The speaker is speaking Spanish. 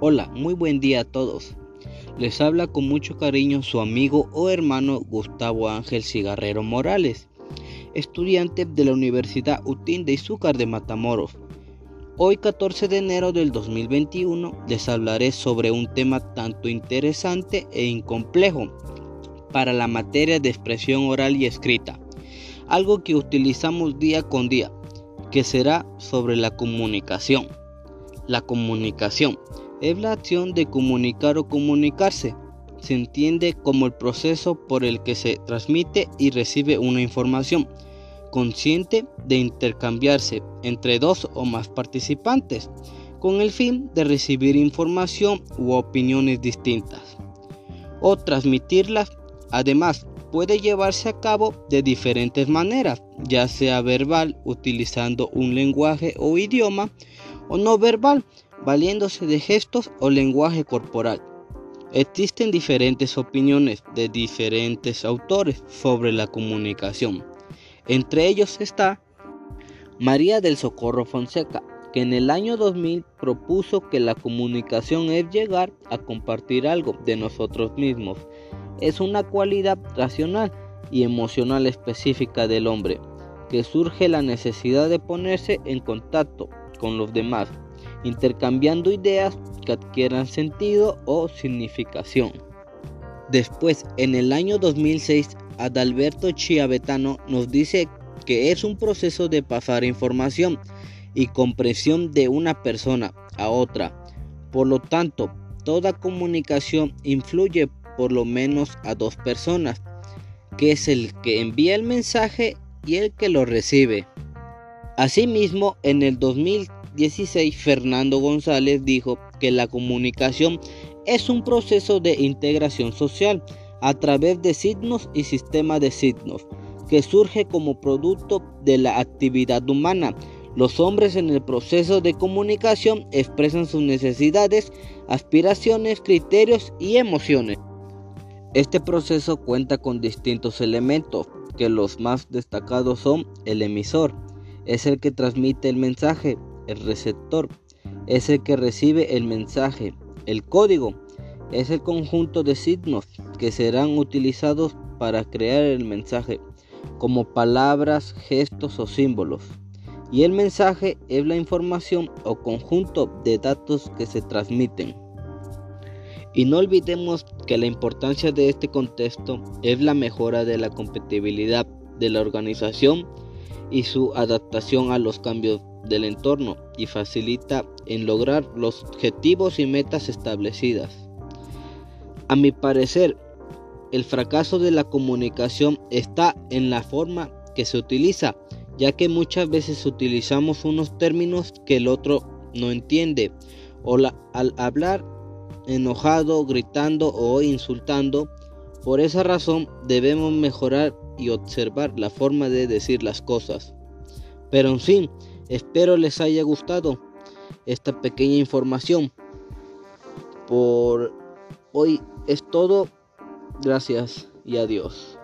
Hola, muy buen día a todos. Les habla con mucho cariño su amigo o hermano Gustavo Ángel Cigarrero Morales, estudiante de la Universidad UTIN de Izúcar de Matamoros. Hoy 14 de enero del 2021 les hablaré sobre un tema tanto interesante e incomplejo para la materia de expresión oral y escrita, algo que utilizamos día con día, que será sobre la comunicación. La comunicación es la acción de comunicar o comunicarse. Se entiende como el proceso por el que se transmite y recibe una información consciente de intercambiarse entre dos o más participantes con el fin de recibir información u opiniones distintas o transmitirlas. Además, puede llevarse a cabo de diferentes maneras, ya sea verbal utilizando un lenguaje o idioma o no verbal valiéndose de gestos o lenguaje corporal. Existen diferentes opiniones de diferentes autores sobre la comunicación. Entre ellos está María del Socorro Fonseca, que en el año 2000 propuso que la comunicación es llegar a compartir algo de nosotros mismos. Es una cualidad racional y emocional específica del hombre, que surge la necesidad de ponerse en contacto con los demás intercambiando ideas que adquieran sentido o significación. Después, en el año 2006, Adalberto Chiavetano nos dice que es un proceso de pasar información y comprensión de una persona a otra. Por lo tanto, toda comunicación influye por lo menos a dos personas, que es el que envía el mensaje y el que lo recibe. Asimismo, en el 2000 16, Fernando González dijo que la comunicación es un proceso de integración social a través de signos y sistemas de signos que surge como producto de la actividad humana. Los hombres en el proceso de comunicación expresan sus necesidades, aspiraciones, criterios y emociones. Este proceso cuenta con distintos elementos, que los más destacados son el emisor, es el que transmite el mensaje, el receptor es el que recibe el mensaje. El código es el conjunto de signos que serán utilizados para crear el mensaje, como palabras, gestos o símbolos. Y el mensaje es la información o conjunto de datos que se transmiten. Y no olvidemos que la importancia de este contexto es la mejora de la compatibilidad de la organización y su adaptación a los cambios del entorno y facilita en lograr los objetivos y metas establecidas. A mi parecer, el fracaso de la comunicación está en la forma que se utiliza, ya que muchas veces utilizamos unos términos que el otro no entiende, o al hablar enojado, gritando o insultando, por esa razón debemos mejorar y observar la forma de decir las cosas. Pero en fin, espero les haya gustado esta pequeña información. Por hoy es todo. Gracias y adiós.